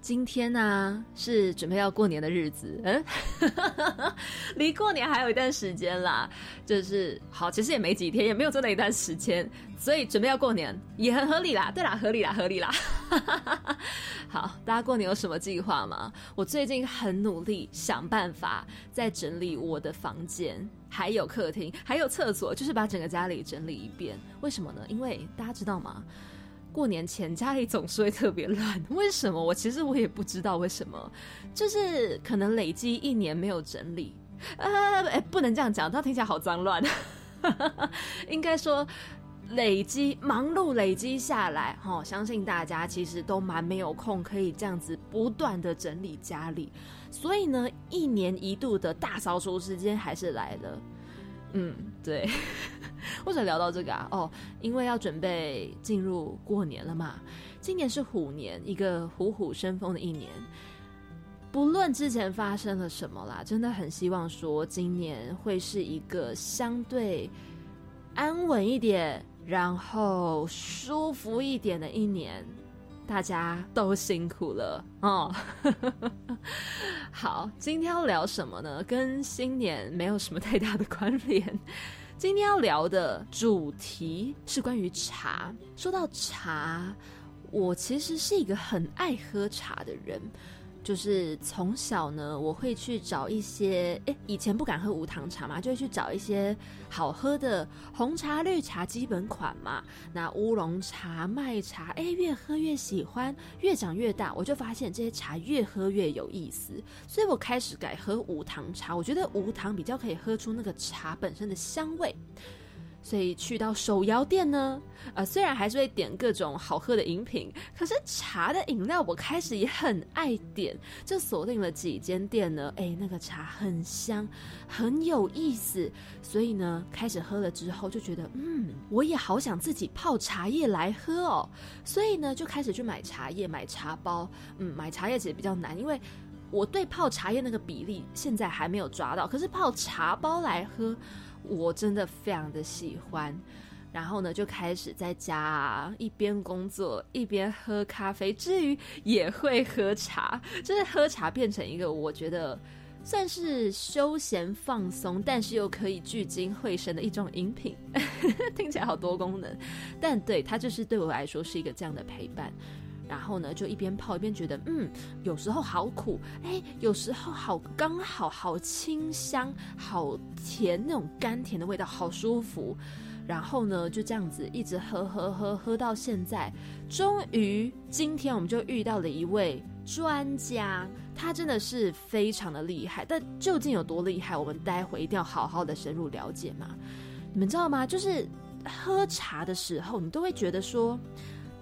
今天呢是准备要过年的日子，嗯，离过年还有一段时间啦，就是好，其实也没几天，也没有真的一段时间，所以准备要过年也很合理啦，对啦，合理啦，合理啦。好，大家过年有什么计划吗？我最近很努力想办法在整理我的房间，还有客厅，还有厕所，就是把整个家里整理一遍。为什么呢？因为大家知道吗？过年前家里总是会特别乱，为什么？我其实我也不知道为什么，就是可能累积一年没有整理。呃，哎，不能这样讲，它听起来好脏乱。应该说。累积忙碌累积下来，哈，相信大家其实都蛮没有空，可以这样子不断的整理家里。所以呢，一年一度的大扫除时间还是来了。嗯，对。或者聊到这个啊，哦，因为要准备进入过年了嘛。今年是虎年，一个虎虎生风的一年。不论之前发生了什么啦，真的很希望说今年会是一个相对安稳一点。然后舒服一点的一年，大家都辛苦了哦。好，今天要聊什么呢？跟新年没有什么太大的关联。今天要聊的主题是关于茶。说到茶，我其实是一个很爱喝茶的人。就是从小呢，我会去找一些，哎，以前不敢喝无糖茶嘛，就会去找一些好喝的红茶、绿茶基本款嘛。那乌龙茶、麦茶，哎，越喝越喜欢，越长越大，我就发现这些茶越喝越有意思，所以我开始改喝无糖茶。我觉得无糖比较可以喝出那个茶本身的香味。所以去到手摇店呢，呃，虽然还是会点各种好喝的饮品，可是茶的饮料我开始也很爱点，就锁定了几间店呢。哎，那个茶很香，很有意思，所以呢，开始喝了之后就觉得，嗯，我也好想自己泡茶叶来喝哦。所以呢，就开始去买茶叶，买茶包。嗯，买茶叶其实比较难，因为我对泡茶叶那个比例现在还没有抓到。可是泡茶包来喝。我真的非常的喜欢，然后呢，就开始在家一边工作一边喝咖啡，之余也会喝茶，就是喝茶变成一个我觉得算是休闲放松，但是又可以聚精会神的一种饮品，听起来好多功能，但对它就是对我来说是一个这样的陪伴。然后呢，就一边泡一边觉得，嗯，有时候好苦，哎，有时候好刚好，好清香，好甜，那种甘甜的味道，好舒服。然后呢，就这样子一直喝喝喝，喝到现在，终于今天我们就遇到了一位专家，他真的是非常的厉害。但究竟有多厉害，我们待会一定要好好的深入了解嘛。你们知道吗？就是喝茶的时候，你都会觉得说。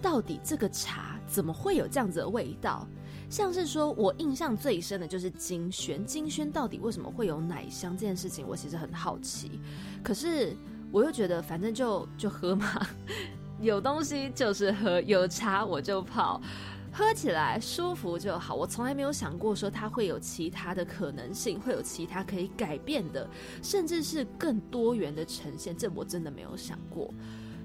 到底这个茶怎么会有这样子的味道？像是说我印象最深的就是金萱，金萱到底为什么会有奶香这件事情，我其实很好奇。可是我又觉得反正就就喝嘛，有东西就是喝，有茶我就泡，喝起来舒服就好。我从来没有想过说它会有其他的可能性，会有其他可以改变的，甚至是更多元的呈现，这我真的没有想过。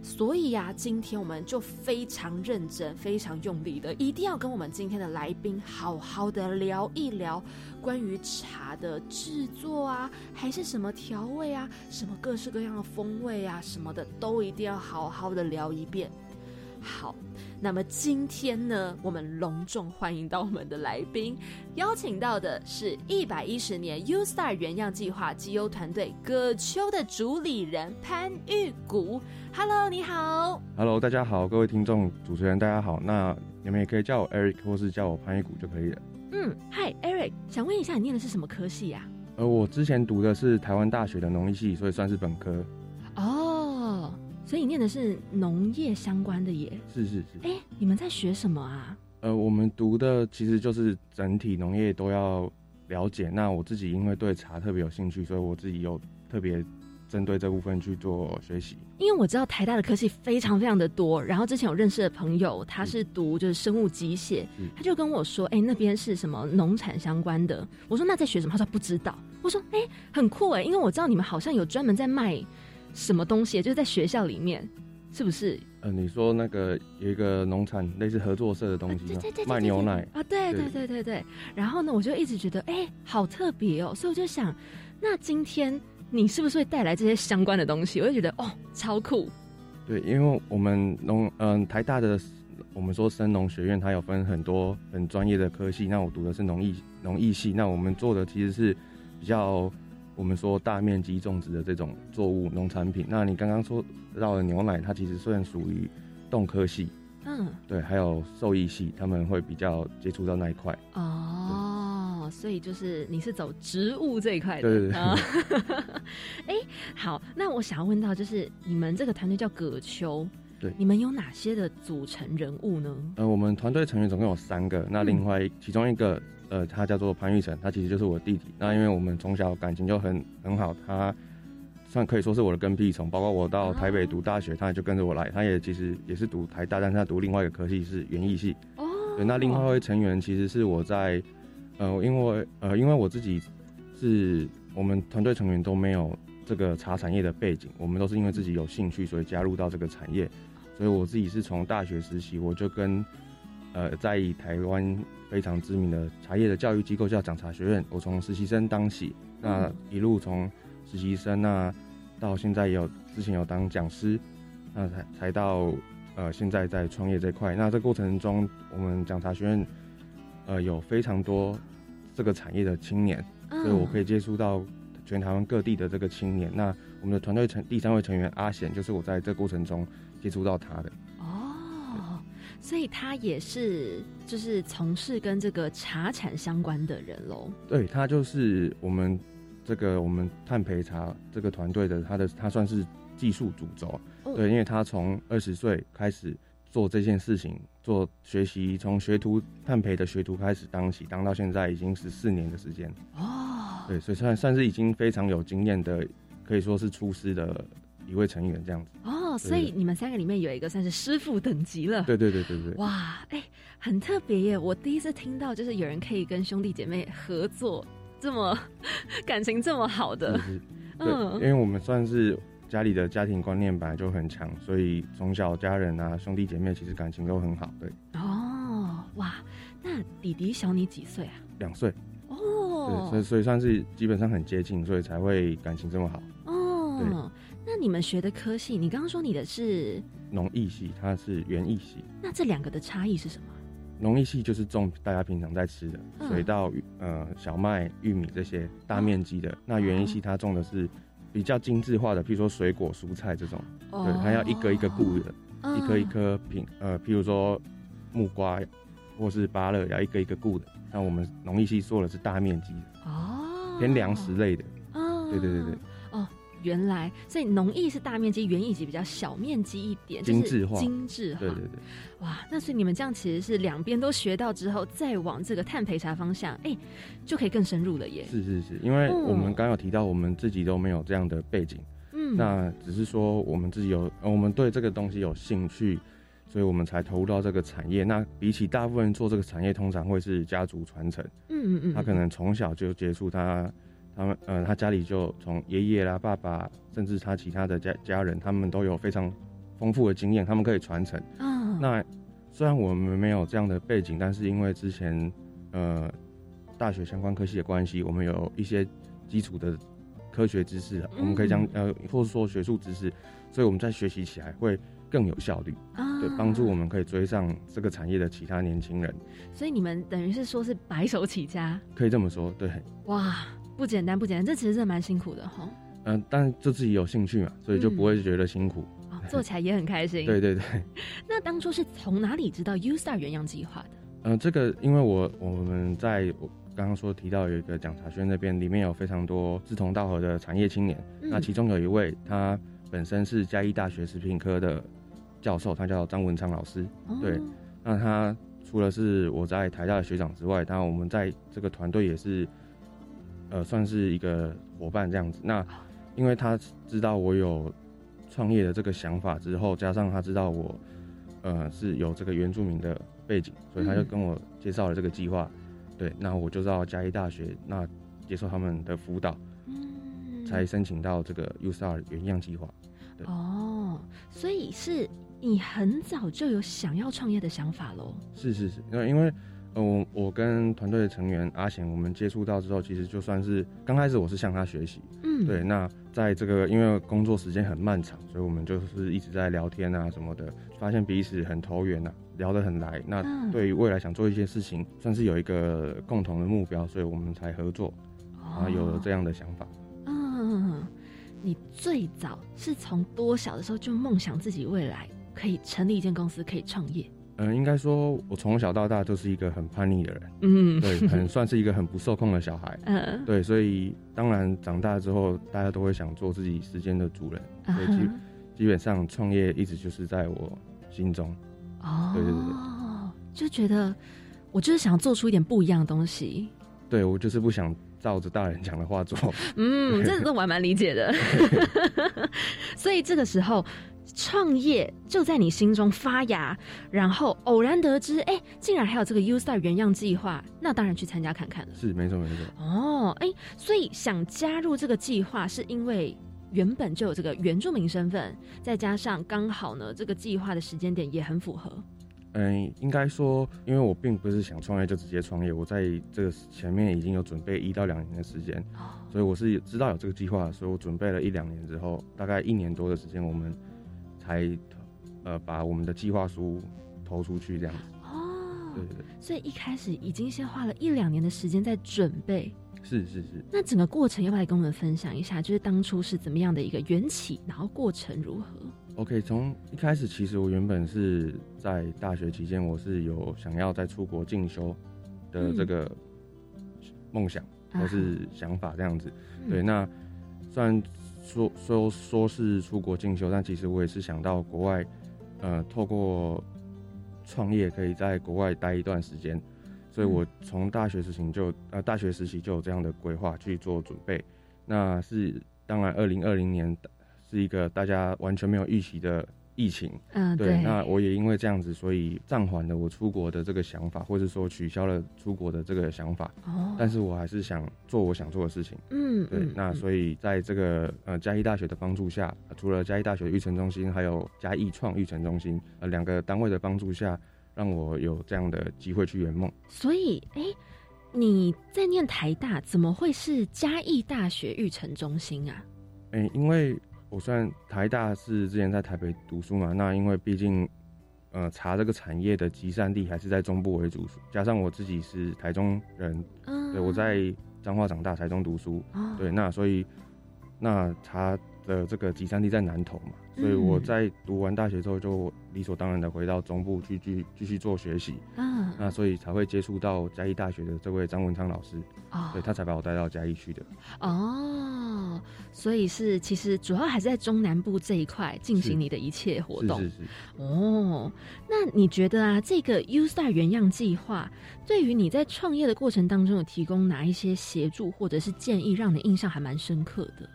所以呀，今天我们就非常认真、非常用力的，一定要跟我们今天的来宾好好的聊一聊关于茶的制作啊，还是什么调味啊，什么各式各样的风味啊，什么的，都一定要好好的聊一遍。好，那么今天呢，我们隆重欢迎到我们的来宾，邀请到的是一百一十年 U Star 原样计划绩优团队葛秋的主理人潘玉谷。Hello，你好。Hello，大家好，各位听众、主持人，大家好。那你们也可以叫我 Eric，或是叫我潘玉谷就可以了。嗯，Hi，Eric，想问一下，你念的是什么科系呀？呃，我之前读的是台湾大学的农艺系，所以算是本科。哦。所以你念的是农业相关的耶？是是是。哎，你们在学什么啊？呃，我们读的其实就是整体农业都要了解。那我自己因为对茶特别有兴趣，所以我自己有特别针对这部分去做学习。因为我知道台大的科技非常非常的多，然后之前有认识的朋友，他是读就是生物机械，他就跟我说，哎，那边是什么农产相关的？我说那在学什么？他说不知道。我说，哎，很酷哎，因为我知道你们好像有专门在卖什么东西，就是在学校里面，是不是？呃，你说那个有一个农产类似合作社的东西吗？卖牛奶啊？对对对对对。然后呢，我就一直觉得，哎，好特别哦，所以我就想，那今天。你是不是会带来这些相关的东西？我就觉得哦，超酷。对，因为我们农嗯台大的我们说生农学院，它有分很多很专业的科系。那我读的是农艺农艺系，那我们做的其实是比较我们说大面积种植的这种作物农产品。那你刚刚说到的牛奶，它其实虽然属于动科系，嗯，对，还有兽医系，他们会比较接触到那一块。哦。所以就是你是走植物这一块的，对对对。哎，好，那我想要问到，就是你们这个团队叫葛秋，对，你们有哪些的组成人物呢？呃，我们团队成员总共有三个，那另外其中一个，呃，他叫做潘玉成，他其实就是我弟弟。那因为我们从小感情就很很好，他算可以说是我的跟屁虫。包括我到台北读大学，他也就跟着我来。他也其实也是读台大，但是他读另外一个科系是园艺系。哦，对，那另外一位成员其实是我在。呃，因为呃，因为我自己是我们团队成员都没有这个茶产业的背景，我们都是因为自己有兴趣，所以加入到这个产业。所以我自己是从大学实习，我就跟呃在台湾非常知名的茶叶的教育机构叫讲茶学院，我从实习生当起，那一路从实习生那到现在也有之前有当讲师，那才才到呃现在在创业这块。那这过程中，我们讲茶学院。呃，有非常多这个产业的青年，所以我可以接触到全台湾各地的这个青年。那我们的团队成第三位成员阿贤，就是我在这过程中接触到他的。哦，所以他也是就是从事跟这个茶产相关的人喽。对他就是我们这个我们碳培茶这个团队的，他的他算是技术主轴。对，因为他从二十岁开始。做这件事情，做学习，从学徒判培的学徒开始当起，当到现在已经十四年的时间哦。对，所以算算是已经非常有经验的，可以说是出师的一位成员这样子。哦，所以你们三个里面有一个算是师傅等级了。对对对对对。哇，哎，很特别耶！我第一次听到，就是有人可以跟兄弟姐妹合作，这么 感情这么好的。嗯，因为我们算是。家里的家庭观念本来就很强，所以从小家人啊兄弟姐妹其实感情都很好。对哦，哇，那弟弟小你几岁啊？两岁哦，对，所以所以算是基本上很接近，所以才会感情这么好。哦，那你们学的科系，你刚刚说你的是农艺系，它是园艺系，那这两个的差异是什么？农艺系就是种大家平常在吃的水稻、呃小麦、玉米这些大面积的，那园艺系它种的是。比较精致化的，譬如说水果、蔬菜这种，对，它要一个一个顾的，一颗一颗品，呃，譬如说木瓜或是芭乐，要一个一个顾的。那我们农艺系做的是大面积的，哦，偏粮食类的，哦，对对对对。原来，所以农艺是大面积，园艺级比较小面积一点，精致化，精致化。对对对，哇，那所以你们这样其实是两边都学到之后，再往这个碳培茶方向，哎，就可以更深入了耶。是是是，因为我们刚有提到，我们自己都没有这样的背景，嗯，那只是说我们自己有，我们对这个东西有兴趣，所以我们才投入到这个产业。那比起大部分人做这个产业，通常会是家族传承，嗯嗯嗯，他可能从小就接触他。他们呃，他家里就从爷爷啦、爸爸，甚至他其他的家家人，他们都有非常丰富的经验，他们可以传承。嗯，那虽然我们没有这样的背景，但是因为之前呃大学相关科系的关系，我们有一些基础的科学知识，我们可以将呃，或者说学术知识，所以我们在学习起来会更有效率，对，帮助我们可以追上这个产业的其他年轻人。所以你们等于是说是白手起家，可以这么说，对。哇。不简单，不简单，这其实是蛮辛苦的哈。嗯，但就自己有兴趣嘛，所以就不会觉得辛苦。做起来也很开心。对对对。那当初是从哪里知道 U Star 原样计划的？嗯，这个因为我我们在我刚刚说提到有一个讲茶轩那边，里面有非常多志同道合的产业青年。那其中有一位，他本身是嘉义大学食品科的教授，他叫张文昌老师。对。那他除了是我在台大的学长之外，当然我们在这个团队也是，呃，算是一个伙伴这样子。那因为他知道我有创业的这个想法之后，加上他知道我，呃，是有这个原住民的背景，所以他就跟我介绍了这个计划。对，那我就到嘉义大学，那接受他们的辅导，才申请到这个 USR 原样计划。哦，所以是你很早就有想要创业的想法喽？是是是，那因为呃，我我跟团队的成员阿贤，我们接触到之后，其实就算是刚开始我是向他学习，嗯，对。那在这个因为工作时间很漫长，所以我们就是一直在聊天啊什么的，发现彼此很投缘啊，聊得很来。那对于未来想做一些事情，算是有一个共同的目标，所以我们才合作，啊有了这样的想法。嗯。你最早是从多小的时候就梦想自己未来可以成立一间公司，可以创业？嗯，应该说，我从小到大都是一个很叛逆的人，嗯，对，很算是一个很不受控的小孩，嗯，对，所以当然长大之后，大家都会想做自己时间的主人，所以基基本上创业一直就是在我心中，哦，对对对，就觉得我就是想做出一点不一样的东西，对我就是不想。照着大人讲的话做，嗯，这这我还蛮理解的。所以这个时候创业就在你心中发芽，然后偶然得知，哎，竟然还有这个 U Star 原样计划，那当然去参加看看了。是，没错，没错。哦，哎，所以想加入这个计划，是因为原本就有这个原住民身份，再加上刚好呢，这个计划的时间点也很符合。嗯，应该说，因为我并不是想创业就直接创业，我在这个前面已经有准备一到两年的时间，所以我是知道有这个计划，所以我准备了一两年之后，大概一年多的时间，我们才呃把我们的计划书投出去这样子。哦，对对对。所以一开始已经先花了一两年的时间在准备。是是是。那整个过程要不要来跟我们分享一下？就是当初是怎么样的一个缘起，然后过程如何？OK，从一开始，其实我原本是在大学期间，我是有想要在出国进修的这个梦想或是想法这样子。对，那虽然说说说是出国进修，但其实我也是想到国外，呃，透过创业可以在国外待一段时间，所以我从大学时期就呃大学时期就有这样的规划去做准备。那是当然，二零二零年。是一个大家完全没有预期的疫情，嗯，对。那我也因为这样子，所以暂缓了我出国的这个想法，或者说取消了出国的这个想法。哦。但是我还是想做我想做的事情。嗯。对。那所以在这个呃嘉义大学的帮助下，除了嘉义大学育成中心，还有嘉义创育成中心呃两个单位的帮助下，让我有这样的机会去圆梦。所以，哎，你在念台大，怎么会是嘉义大学育成中心啊？哎，因为。我算台大是之前在台北读书嘛，那因为毕竟，呃，茶这个产业的集散地还是在中部为主，加上我自己是台中人，对，我在彰化长大，台中读书，对，那所以那查的这个集散地在南投嘛。所以我在读完大学之后，就理所当然的回到中部去继继续做学习。嗯，那所以才会接触到嘉义大学的这位张文昌老师。哦，对他才把我带到嘉义去的。哦，所以是其实主要还是在中南部这一块进行你的一切活动。是是是。哦，那你觉得啊，这个 U Star 原样计划对于你在创业的过程当中有提供哪一些协助或者是建议，让你印象还蛮深刻的？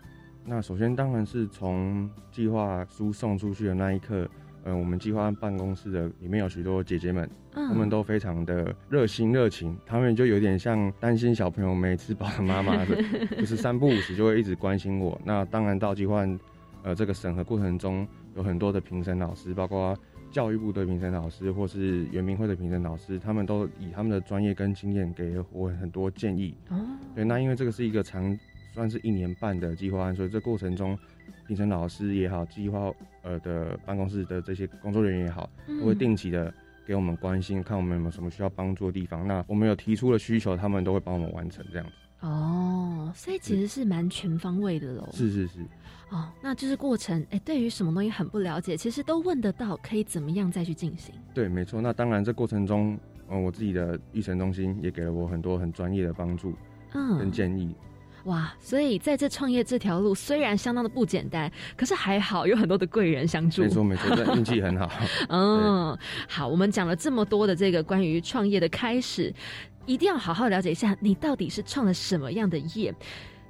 那首先当然是从计划书送出去的那一刻，呃，我们计划办公室的里面有许多姐姐们，她们都非常的热心热情，她们就有点像担心小朋友没吃饱的妈妈的，就是三不五时就会一直关心我。那当然到计划呃这个审核过程中，有很多的评审老师，包括教育部的评审老师或是圆明会的评审老师，他们都以他们的专业跟经验给我很多建议。哦，对，那因为这个是一个长。算是一年半的计划案，所以这过程中，评审老师也好，计划呃的办公室的这些工作人员也好，都会定期的给我们关心，看我们有没有什么需要帮助的地方。那我们有提出了需求，他们都会帮我们完成这样子。哦，所以其实是蛮全方位的喽。是是是。哦，那就是过程，哎，对于什么东西很不了解，其实都问得到，可以怎么样再去进行？对，没错。那当然，这过程中，嗯，我自己的育成中心也给了我很多很专业的帮助，嗯，跟建议。哇，所以在这创业这条路虽然相当的不简单，可是还好有很多的贵人相助。没错没错，这运气很好。嗯，好，我们讲了这么多的这个关于创业的开始，一定要好好了解一下你到底是创了什么样的业。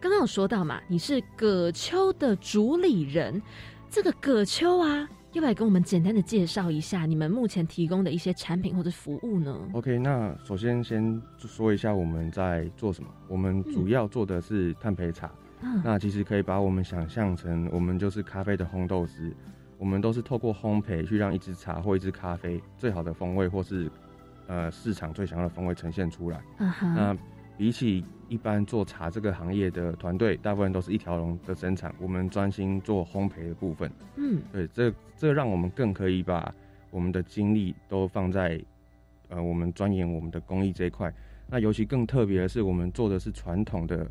刚刚有说到嘛，你是葛秋的主理人，这个葛秋啊。要不要跟我们简单的介绍一下你们目前提供的一些产品或者服务呢？OK，那首先先说一下我们在做什么。我们主要做的是碳焙茶。嗯，那其实可以把我们想象成，我们就是咖啡的烘豆师。我们都是透过烘焙去让一支茶或一支咖啡最好的风味，或是呃市场最想要的风味呈现出来。嗯哼，那。比起一般做茶这个行业的团队，大部分都是一条龙的生产，我们专心做烘焙的部分。嗯，对，这这让我们更可以把我们的精力都放在呃我们钻研我们的工艺这一块。那尤其更特别的是，我们做的是传统的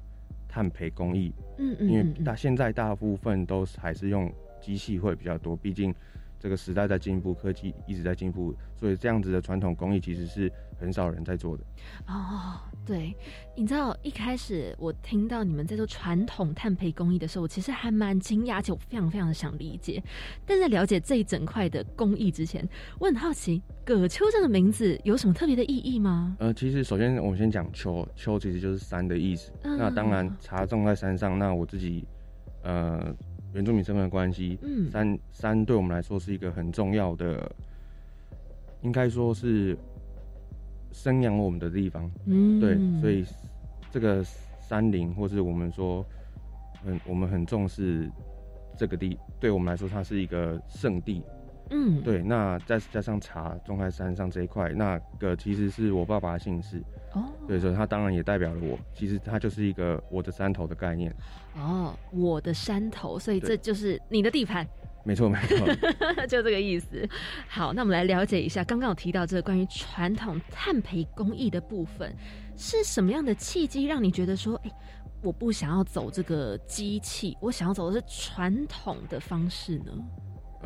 碳焙工艺。嗯嗯，因为大现在大部分都还是用机器会比较多，毕竟。这个时代在进步，科技一直在进步，所以这样子的传统工艺其实是很少人在做的。哦，对，你知道一开始我听到你们在做传统炭焙工艺的时候，我其实还蛮惊讶，而且我非常非常的想理解。但在了解这一整块的工艺之前，我很好奇“葛秋”这个名字有什么特别的意义吗？呃，其实首先我们先讲“秋”，“秋”其实就是山的意思。那当然，茶种在山上，那我自己呃。原住民身份的关系，嗯，山山对我们来说是一个很重要的，应该说是生养我们的地方，嗯，对，所以这个山林或是我们说很我们很重视这个地，对我们来说它是一个圣地。嗯，对，那再加上茶种在山上这一块，那个其实是我爸爸的姓氏哦，所以说他当然也代表了我，其实他就是一个我的山头的概念哦，我的山头，所以这就是你的地盘，没 错没错，就这个意思。好，那我们来了解一下，刚刚有提到这个关于传统炭焙工艺的部分，是什么样的契机让你觉得说，哎，我不想要走这个机器，我想要走的是传统的方式呢？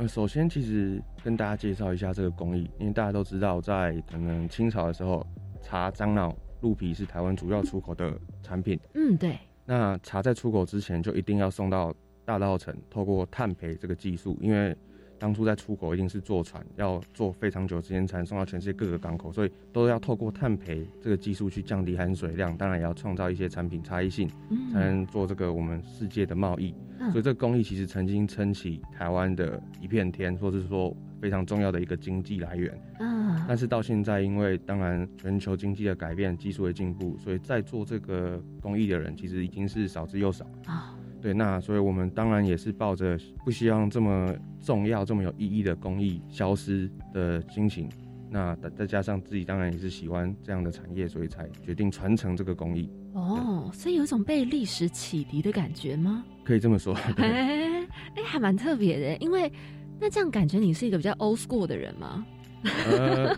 呃，首先其实跟大家介绍一下这个工艺，因为大家都知道，在可能清朝的时候，茶、樟脑、鹿皮是台湾主要出口的产品。嗯，对。那茶在出口之前，就一定要送到大稻城，透过炭焙这个技术，因为。当初在出口一定是坐船，要坐非常久时间才能送到全世界各个港口，所以都要透过碳培这个技术去降低含水量，当然也要创造一些产品差异性，才能做这个我们世界的贸易。所以这个工艺其实曾经撑起台湾的一片天，或是说非常重要的一个经济来源。嗯，但是到现在，因为当然全球经济的改变、技术的进步，所以在做这个工艺的人其实已经是少之又少啊。对，那所以我们当然也是抱着不希望这么重要、这么有意义的工艺消失的心情。那再加上自己当然也是喜欢这样的产业，所以才决定传承这个工艺。哦，所以有一种被历史启迪的感觉吗？可以这么说。哎，哎，还蛮特别的。因为那这样感觉你是一个比较 old school 的人吗？呃，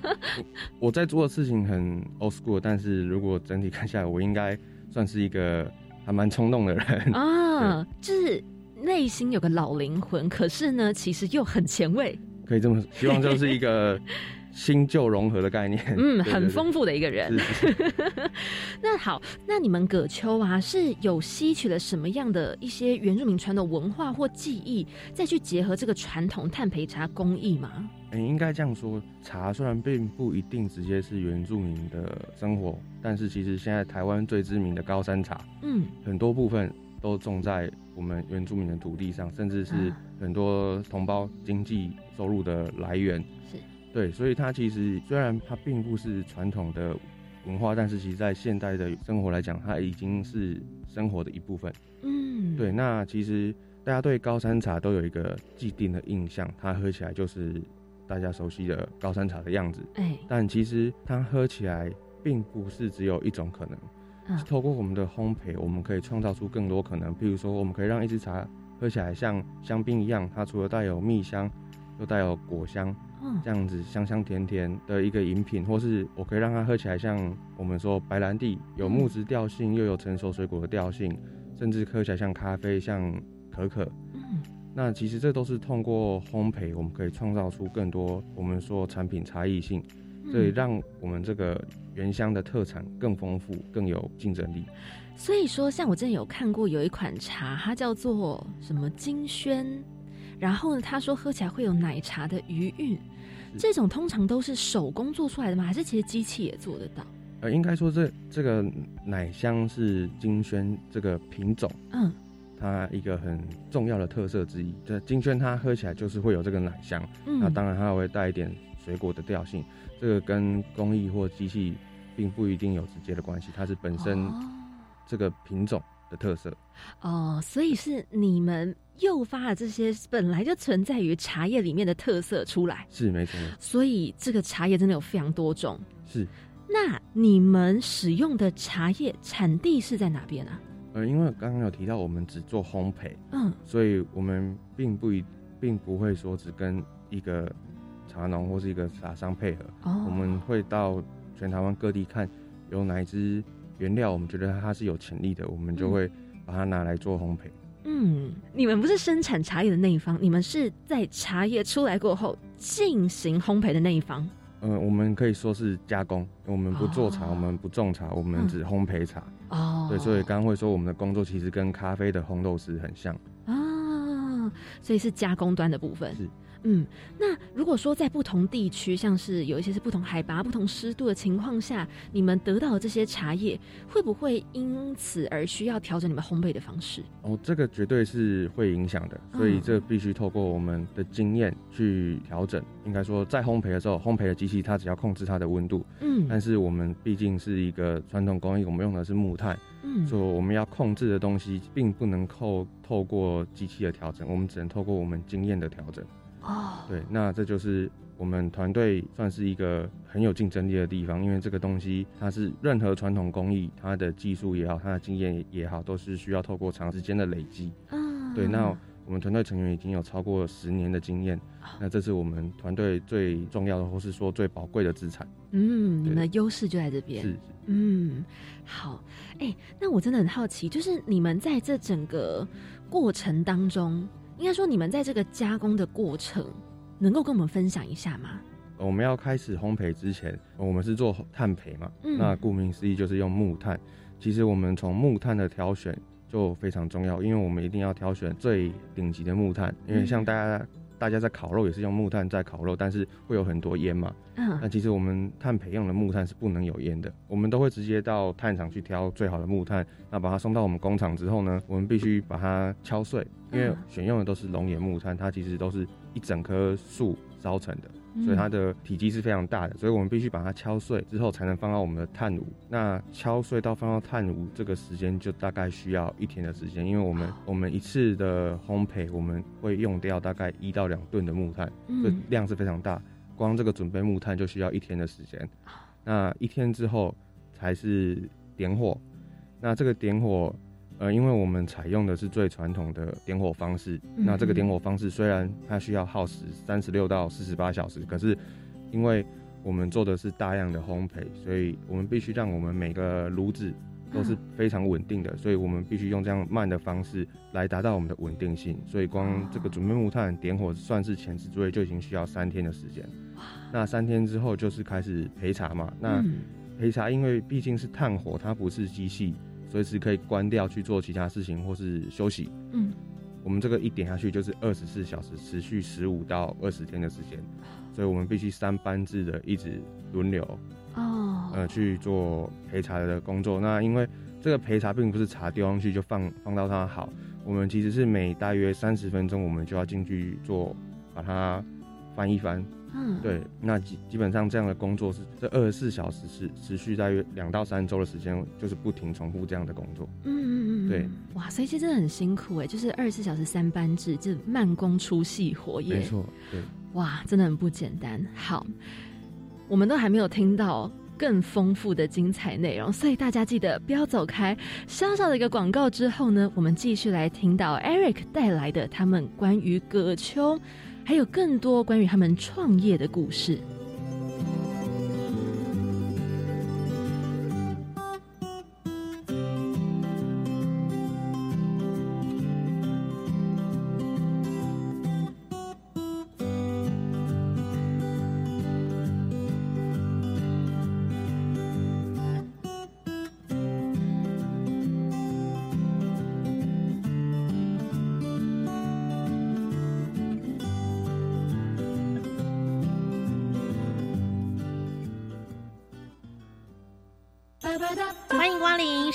我在做的事情很 old school，但是如果整体看下来，我应该算是一个。还蛮冲动的人啊，就是内心有个老灵魂，可是呢，其实又很前卫。可以这么说 希望，就是一个新旧融合的概念。嗯，很丰富的一个人。那好，那你们葛秋啊，是有吸取了什么样的一些原住民传统文化或技艺，再去结合这个传统炭焙茶工艺吗？应该这样说，茶虽然并不一定直接是原住民的生活，但是其实现在台湾最知名的高山茶，嗯，很多部分都种在我们原住民的土地上，甚至是很多同胞经济收入的来源。是，对，所以它其实虽然它并不是传统的文化，但是其实在现代的生活来讲，它已经是生活的一部分。嗯，对，那其实大家对高山茶都有一个既定的印象，它喝起来就是。大家熟悉的高山茶的样子，哎，但其实它喝起来并不是只有一种可能。嗯透过我们的烘焙，我们可以创造出更多可能。譬如说，我们可以让一支茶喝起来像香槟一样，它除了带有蜜香，又带有果香，这样子香香甜甜的一个饮品，或是我可以让它喝起来像我们说白兰地，有木质调性，又有成熟水果的调性，甚至喝起来像咖啡，像可可。那其实这都是通过烘焙，我们可以创造出更多我们说产品差异性。所以让我们这个原乡的特产更丰富、更有竞争力。所以说，像我之前有看过有一款茶，它叫做什么金萱，然后呢，他说喝起来会有奶茶的余韵。这种通常都是手工做出来的吗？还是其实机器也做得到？呃，应该说这这个奶香是金萱这个品种，嗯，它一个很重要的特色之一。这金萱它喝起来就是会有这个奶香，那当然它会带一点水果的调性。这个跟工艺或机器并不一定有直接的关系，它是本身这个品种的特色。哦，所以是你们诱发了这些本来就存在于茶叶里面的特色出来。是没错。所以这个茶叶真的有非常多种。是。那你们使用的茶叶产地是在哪边啊？呃，因为刚刚有提到我们只做烘焙，嗯，所以我们并不一并不会说只跟一个茶农或是一个茶商配合，哦，我们会到全台湾各地看有哪一支原料，我们觉得它是有潜力的，我们就会把它拿来做烘焙。嗯，你们不是生产茶叶的那一方，你们是在茶叶出来过后进行烘焙的那一方。嗯，我们可以说是加工，我们不做茶，我们不种茶，我们只烘焙茶。哦，对，所以刚刚会说我们的工作其实跟咖啡的烘豆师很像啊，所以是加工端的部分。是。嗯，那如果说在不同地区，像是有一些是不同海拔、不同湿度的情况下，你们得到的这些茶叶，会不会因此而需要调整你们烘焙的方式？哦，这个绝对是会影响的，所以这必须透过我们的经验去调整。应该说，在烘焙的时候，烘焙的机器它只要控制它的温度，嗯，但是我们毕竟是一个传统工艺，我们用的是木炭，嗯，所以我们要控制的东西，并不能透透过机器的调整，我们只能透过我们经验的调整。哦，对，那这就是我们团队算是一个很有竞争力的地方，因为这个东西它是任何传统工艺，它的技术也好，它的经验也好，都是需要透过长时间的累积。嗯，对，那我们团队成员已经有超过十年的经验，那这是我们团队最重要的，或是说最宝贵的资产。嗯，你们的优势就在这边。是，嗯，好，哎，那我真的很好奇，就是你们在这整个过程当中。应该说，你们在这个加工的过程，能够跟我们分享一下吗？我们要开始烘焙之前，我们是做炭焙嘛？那顾名思义就是用木炭。其实我们从木炭的挑选就非常重要，因为我们一定要挑选最顶级的木炭。因为像大家大家在烤肉也是用木炭在烤肉，但是会有很多烟嘛。嗯。那其实我们炭培用的木炭是不能有烟的。我们都会直接到炭厂去挑最好的木炭，那把它送到我们工厂之后呢，我们必须把它敲碎。因为选用的都是龙眼木炭，它其实都是一整棵树烧成的，所以它的体积是非常大的，所以我们必须把它敲碎之后才能放到我们的炭炉。那敲碎到放到炭炉这个时间就大概需要一天的时间，因为我们我们一次的烘焙我们会用掉大概一到两吨的木炭，这量是非常大，光这个准备木炭就需要一天的时间。那一天之后才是点火，那这个点火。呃，因为我们采用的是最传统的点火方式，那这个点火方式虽然它需要耗时三十六到四十八小时，可是因为我们做的是大量的烘焙，所以我们必须让我们每个炉子都是非常稳定的，所以我们必须用这样慢的方式来达到我们的稳定性。所以光这个准备木炭点火算是前置作业就已经需要三天的时间。那三天之后就是开始焙茶嘛。那焙茶因为毕竟是炭火，它不是机器。随时可以关掉去做其他事情或是休息。嗯，我们这个一点下去就是二十四小时，持续十五到二十天的时间，所以我们必须三班制的一直轮流哦，呃去做陪茶的工作。那因为这个陪茶并不是茶丢上去就放放到它好，我们其实是每大约三十分钟我们就要进去做，把它翻一翻。嗯，对，那基基本上这样的工作是这二十四小时是持续大约两到三周的时间，就是不停重复这样的工作。嗯嗯嗯，对，哇，所以其实真的很辛苦哎，就是二十四小时三班制，就慢工出细活耶。没错，对，哇，真的很不简单。好，我们都还没有听到更丰富的精彩内容，所以大家记得不要走开。小小的一个广告之后呢，我们继续来听到 Eric 带来的他们关于葛秋。还有更多关于他们创业的故事。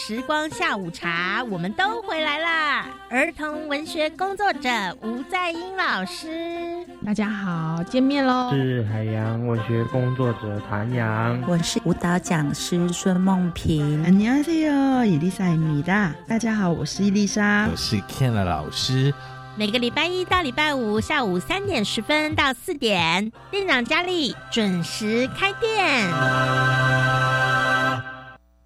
时光下午茶，我们都回来啦！儿童文学工作者吴在英老师，大家好，见面喽！是海洋文学工作者谭阳，我是舞蹈讲师孙梦平。안녕하세요伊丽莎米达，大家好，我是伊丽莎，我是 Ken 老师。每个礼拜一到礼拜五下午三点十分到四点，店长佳丽准时开店。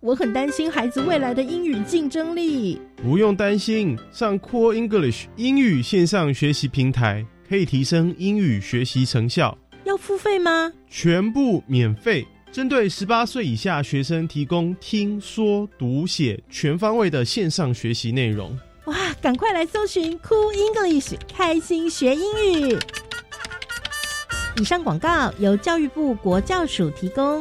我很担心孩子未来的英语竞争力。不用担心，上 Cool English 英语线上学习平台可以提升英语学习成效。要付费吗？全部免费，针对十八岁以下学生提供听说读写全方位的线上学习内容。哇，赶快来搜寻 Cool English，开心学英语。以上广告由教育部国教署提供。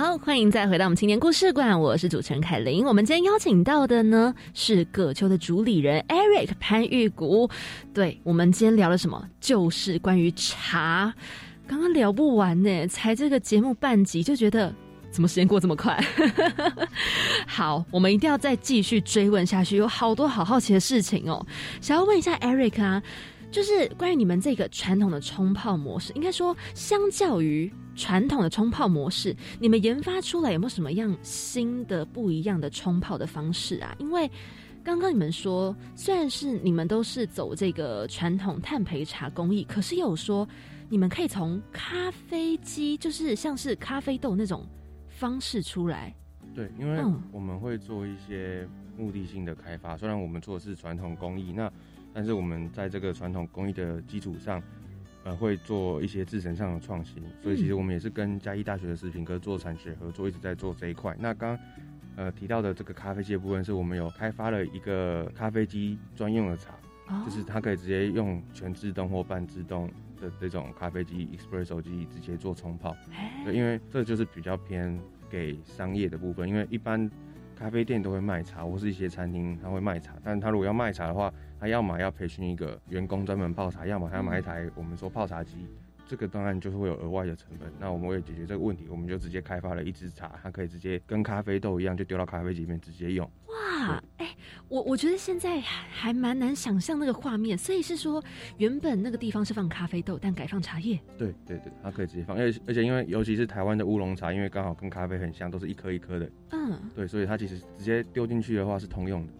好欢迎再回到我们青年故事馆，我是主持人凯琳。我们今天邀请到的呢是葛秋的主理人 Eric 潘玉谷。对我们今天聊了什么？就是关于茶。刚刚聊不完呢，才这个节目半集就觉得怎么时间过这么快？好，我们一定要再继续追问下去，有好多好好奇的事情哦。想要问一下 Eric 啊，就是关于你们这个传统的冲泡模式，应该说相较于。传统的冲泡模式，你们研发出来有没有什么样新的不一样的冲泡的方式啊？因为刚刚你们说，虽然是你们都是走这个传统碳焙茶工艺，可是有说你们可以从咖啡机，就是像是咖啡豆那种方式出来。对，因为我们会做一些目的性的开发，虽然我们做的是传统工艺，那但是我们在这个传统工艺的基础上。呃，会做一些制程上的创新，所以其实我们也是跟嘉义大学的食品科做产学合作，一直在做这一块。那刚呃提到的这个咖啡机的部分，是我们有开发了一个咖啡机专用的茶，就是它可以直接用全自动或半自动的这种咖啡机 espresso 机直接做冲泡。对，因为这就是比较偏给商业的部分，因为一般咖啡店都会卖茶，或是一些餐厅他会卖茶，但是它如果要卖茶的话。他要么要培训一个员工专门泡茶，要么他要买一台我们说泡茶机，这个当然就是会有额外的成本。那我们为了解决这个问题，我们就直接开发了一支茶，它可以直接跟咖啡豆一样，就丢到咖啡机里面直接用。哇，哎，我我觉得现在还蛮难想象那个画面。所以是说，原本那个地方是放咖啡豆，但改放茶叶。对对对，它可以直接放，而且而且因为尤其是台湾的乌龙茶，因为刚好跟咖啡很像，都是一颗一颗的。嗯，对，所以它其实直接丢进去的话是通用的。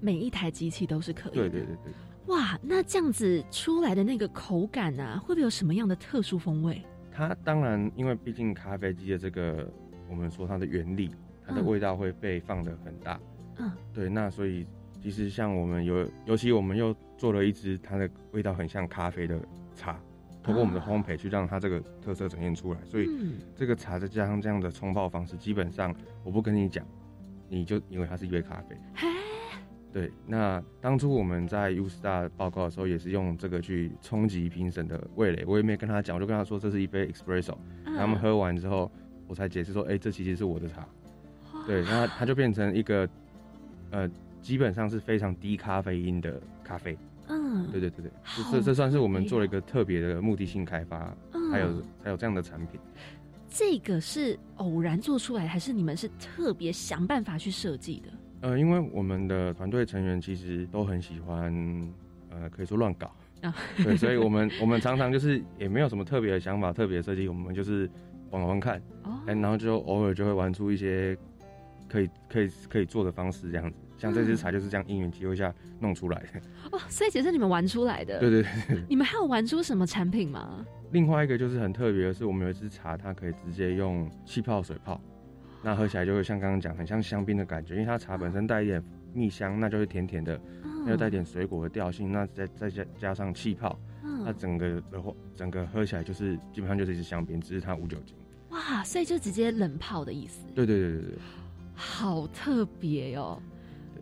每一台机器都是可以。对对对对。哇，那这样子出来的那个口感啊，会不会有什么样的特殊风味？它当然，因为毕竟咖啡机的这个，我们说它的原理，它的味道会被放的很大。嗯。对，那所以其实像我们有，尤其我们又做了一支，它的味道很像咖啡的茶，通过我们的烘焙去让它这个特色呈现出来。所以这个茶再加上这样的冲泡方式，基本上我不跟你讲，你就因为它是一杯咖啡。对，那当初我们在 U Star 报告的时候，也是用这个去冲击评审的味蕾。我也没跟他讲，我就跟他说这是一杯 Espresso。他们喝完之后，我才解释说，哎，这其实是我的茶。对，那它就变成一个，呃，基本上是非常低咖啡因的咖啡。嗯，对对对对，这这算是我们做了一个特别的目的性开发，还有还有这样的产品。这个是偶然做出来，还是你们是特别想办法去设计的？呃，因为我们的团队成员其实都很喜欢，呃，可以说乱搞啊，对，所以我们我们常常就是也没有什么特别的想法、特别的设计，我们就是玩玩看，哎，然后就偶尔就会玩出一些可以可以可以做的方式，这样子。像这支茶就是这样因缘机会下弄出来的。哦，所以其实你们玩出来的。对对对。你们还有玩出什么产品吗？另外一个就是很特别的是，我们有一支茶，它可以直接用气泡水泡，那喝起来就会像刚刚讲，很像香槟的感觉，因为它茶本身带一点蜜香，那就是甜甜的，又带点水果的调性，那再再加加上气泡，那整个的话，整个喝起来就是基本上就是一支香槟，只是它无酒精。哇，所以就直接冷泡的意思。对对对对对。好特别哦！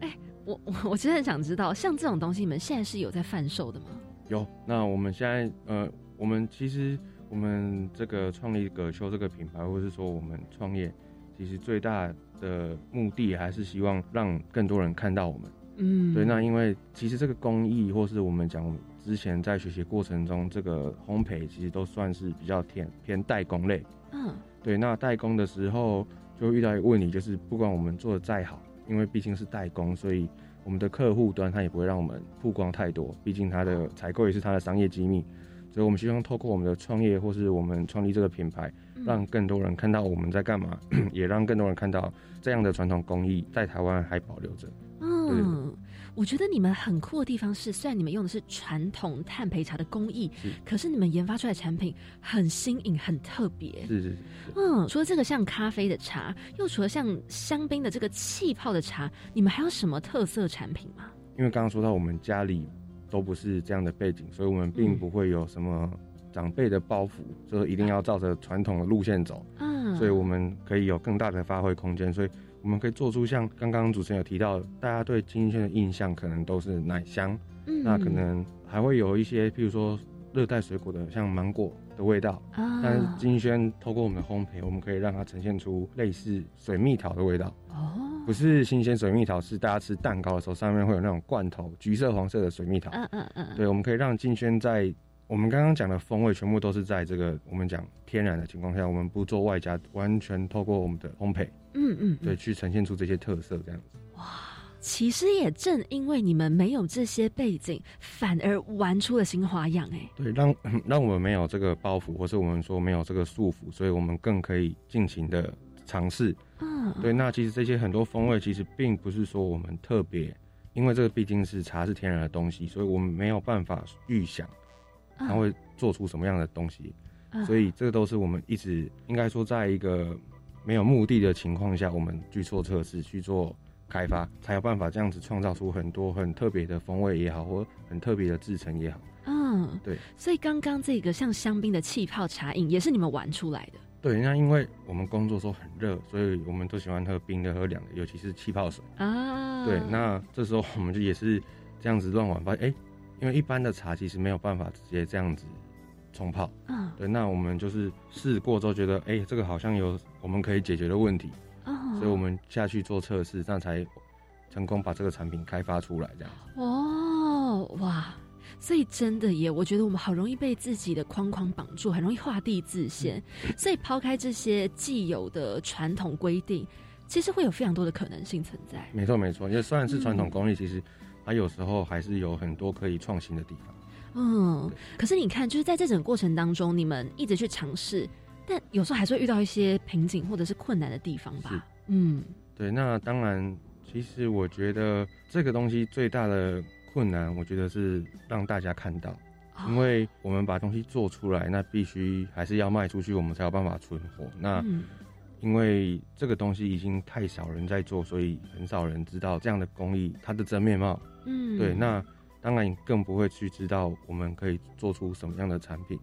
哎，我我 我真的很想知道，像这种东西，你们现在是有在贩售的吗？有。那我们现在呃，我们其实我们这个创立葛秋这个品牌，或者是说我们创业，其实最大的目的还是希望让更多人看到我们。嗯。对。那因为其实这个工艺，或是我们讲之前在学习过程中，这个烘焙其实都算是比较偏偏代工类。嗯。对。那代工的时候。就遇到一个问题，就是不管我们做的再好，因为毕竟是代工，所以我们的客户端他也不会让我们曝光太多，毕竟他的采购也是他的商业机密，所以我们希望透过我们的创业或是我们创立这个品牌，让更多人看到我们在干嘛，也让更多人看到这样的传统工艺在台湾还保留着。嗯。我觉得你们很酷的地方是，虽然你们用的是传统炭焙茶的工艺，可是你们研发出来的产品很新颖、很特别。是是。嗯，除了这个像咖啡的茶，又除了像香槟的这个气泡的茶，你们还有什么特色产品吗？因为刚刚说到我们家里都不是这样的背景，所以我们并不会有什么长辈的包袱，就是一定要照着传统的路线走。嗯。所以我们可以有更大的发挥空间，所以。我们可以做出像刚刚主持人有提到，大家对金圈的印象可能都是奶香，嗯，那可能还会有一些，譬如说热带水果的，像芒果的味道。啊，但是金萱透过我们的烘焙，我们可以让它呈现出类似水蜜桃的味道。哦，不是新鲜水蜜桃，是大家吃蛋糕的时候上面会有那种罐头，橘色黄色的水蜜桃。嗯嗯嗯。对，我们可以让金萱在我们刚刚讲的风味全部都是在这个我们讲天然的情况下，我们不做外加，完全透过我们的烘焙。嗯嗯，对，去呈现出这些特色，这样子。哇，其实也正因为你们没有这些背景，反而玩出了新花样，哎。对，让 让我们没有这个包袱，或是我们说没有这个束缚，所以我们更可以尽情的尝试。嗯，对。那其实这些很多风味，其实并不是说我们特别，因为这个毕竟是茶是天然的东西，所以我们没有办法预想它会做出什么样的东西。所以这个都是我们一直应该说在一个。没有目的的情况下，我们去做测试、去做开发，才有办法这样子创造出很多很特别的风味也好，或很特别的制成也好。嗯，对。所以刚刚这个像香槟的气泡茶饮，也是你们玩出来的。对，那因为我们工作时候很热，所以我们都喜欢喝冰的、喝凉的，尤其是气泡水啊。对，那这时候我们就也是这样子乱玩，发现哎，因为一般的茶其实没有办法直接这样子。冲泡，嗯，对，那我们就是试过之后觉得，哎，这个好像有我们可以解决的问题，哦，所以我们下去做测试，这样才成功把这个产品开发出来，这样。哦，哇，所以真的耶，我觉得我们好容易被自己的框框绑住，很容易画地自限。所以抛开这些既有的传统规定，其实会有非常多的可能性存在。没错，没错，因为虽然是传统工艺，其实它有时候还是有很多可以创新的地方。嗯，可是你看，就是在这整个过程当中，你们一直去尝试，但有时候还是会遇到一些瓶颈或者是困难的地方吧？嗯，对。那当然，其实我觉得这个东西最大的困难，我觉得是让大家看到，因为我们把东西做出来，那必须还是要卖出去，我们才有办法存活。那因为这个东西已经太少人在做，所以很少人知道这样的工艺它的真面貌。嗯，对。那当然，更不会去知道我们可以做出什么样的产品，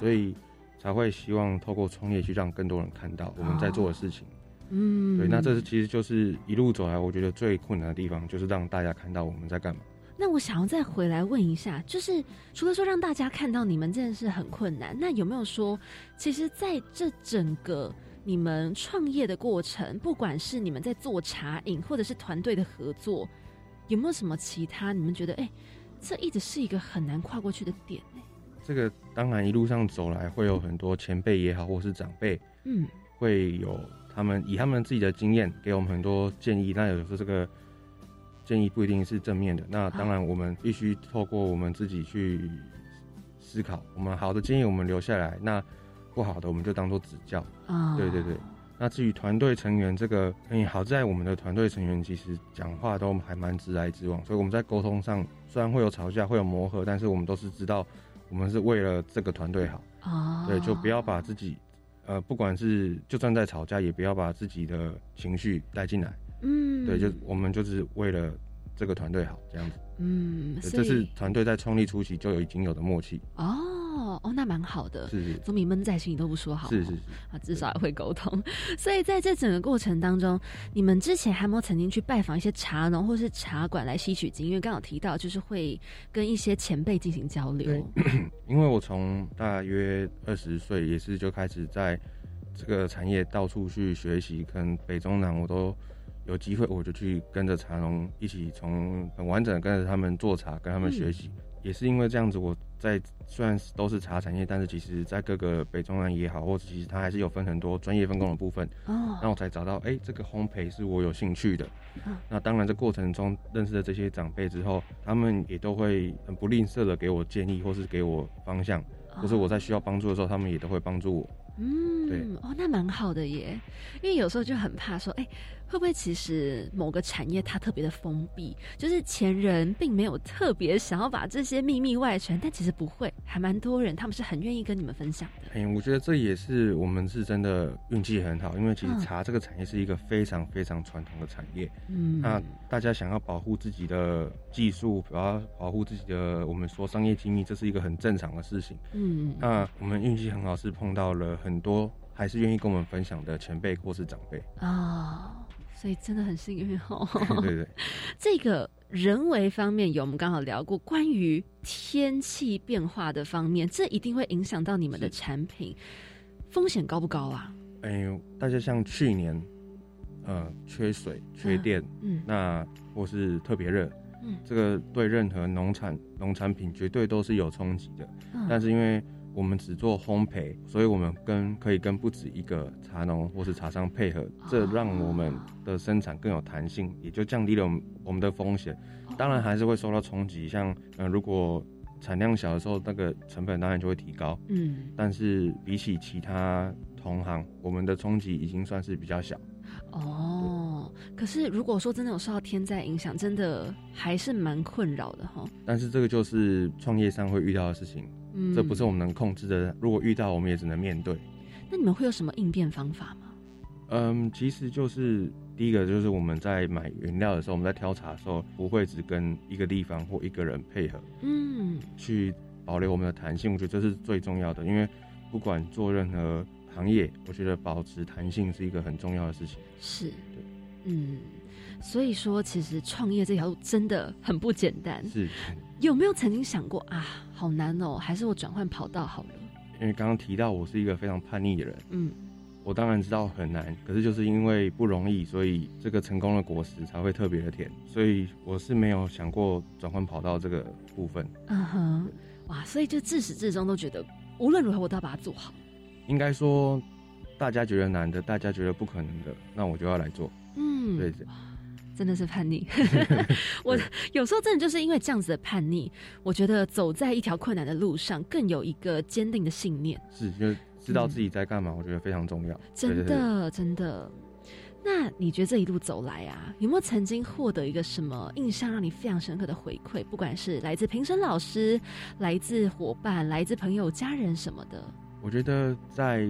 所以才会希望透过创业去让更多人看到我们在做的事情。嗯，对，那这是其实就是一路走来，我觉得最困难的地方就是让大家看到我们在干嘛。那我想要再回来问一下，就是除了说让大家看到你们这件事很困难，那有没有说，其实在这整个你们创业的过程，不管是你们在做茶饮，或者是团队的合作？有没有什么其他？你们觉得，哎，这一直是一个很难跨过去的点呢？这个当然一路上走来，会有很多前辈也好，或是长辈，嗯，会有他们以他们自己的经验给我们很多建议。那有时候这个建议不一定是正面的。那当然，我们必须透过我们自己去思考。我们好的建议我们留下来，那不好的我们就当做指教。啊，对对对。那至于团队成员这个，嗯，好在我们的团队成员其实讲话都还蛮直来直往，所以我们在沟通上虽然会有吵架，会有磨合，但是我们都是知道我们是为了这个团队好。哦，对，就不要把自己，呃，不管是就算在吵架，也不要把自己的情绪带进来。嗯，对，就我们就是为了这个团队好这样子。嗯，对这是团队在创立初期就有已经有的默契。哦哦，那蛮好的，是是总比闷在心里都不说好。是是是。啊，至少也会沟通。所以在这整个过程当中，你们之前还有没有曾经去拜访一些茶农或是茶馆来吸取经验？因为刚好提到就是会跟一些前辈进行交流。因为我从大约二十岁也是就开始在这个产业到处去学习，可能北中南我都有机会，我就去跟着茶农一起从很完整的跟着他们做茶，跟他们学习。也是因为这样子，我在虽然都是茶产业，但是其实在各个北中南也好，或者其实它还是有分很多专业分工的部分。哦，那我才找到，哎、这个烘焙是我有兴趣的。嗯那当然，这过程中认识了这些长辈之后，他们也都会很不吝啬的给我建议，或是给我方向，或是我在需要帮助的时候，他们也都会帮助我。嗯，对哦，那蛮好的耶。因为有时候就很怕说，哎、会不会其实某个产业它特别的封闭，就是前人并没有特别想要把这些秘密外传，但其实不会，还蛮多人他们是很愿意跟你们分享的。哎、我觉得这也是我们是真的运气很好，因为其实嗯茶这个产业是一个非常非常传统的产业。嗯，那大家想要保护自己的技术，然后保护自己的我们说商业机密，这是一个很正常的事情。嗯，那我们运气很好，是碰到了很多还是愿意跟我们分享的前辈或是长辈。哦，所以真的很幸运哦。对对对，这个人为方面有，我们刚好聊过关于天气变化的方面，这一定会影响到你们的产品，风险高不高啊？哎、大家像去年，呃，缺水、缺电，嗯那或是特别热，嗯这个对任何农产农产品绝对都是有冲击的。嗯但是因为我们只做烘焙，所以我们跟可以跟不止一个茶农或是茶商配合，这让我们的生产更有弹性，也就降低了我们我们的风险。当然还是会受到冲击，像呃，如果产量小的时候，那个成本当然就会提高。嗯，但是比起其他同行，我们的冲击已经算是比较小。哦，可是如果说真的有受到天灾影响，真的还是蛮困扰的哈。但是这个就是创业上会遇到的事情，嗯这不是我们能控制的。如果遇到，我们也只能面对。那你们会有什么应变方法吗？嗯，其实就是第一个就是我们在买原料的时候，我们在挑茶的时候，不会只跟一个地方或一个人配合，嗯，去保留我们的弹性。我觉得这是最重要的，因为不管做任何行业，我觉得保持弹性是一个很重要的事情。是，对嗯，所以说其实创业这条路真的很不简单。是，有没有曾经想过啊，好难哦，还是我转换跑道好了？因为刚刚提到我是一个非常叛逆的人，嗯，我当然知道很难，可是就是因为不容易，所以这个成功的果实才会特别的甜。所以我是没有想过转换跑道这个部分。嗯哼，哇，所以就自始至终都觉得，无论如何我都要把它做好。应该说，大家觉得难的，大家觉得不可能的，那我就要来做。嗯，对，真的是叛逆。我有时候真的就是因为这样子的叛逆，我觉得走在一条困难的路上，更有一个坚定的信念。是，就知道自己在干嘛，我觉得非常重要。真的，真的。那你觉得这一路走来啊，有没有曾经获得一个什么印象让你非常深刻的回馈？不管是来自评审老师、来自伙伴、来自朋友、家人什么的。我觉得在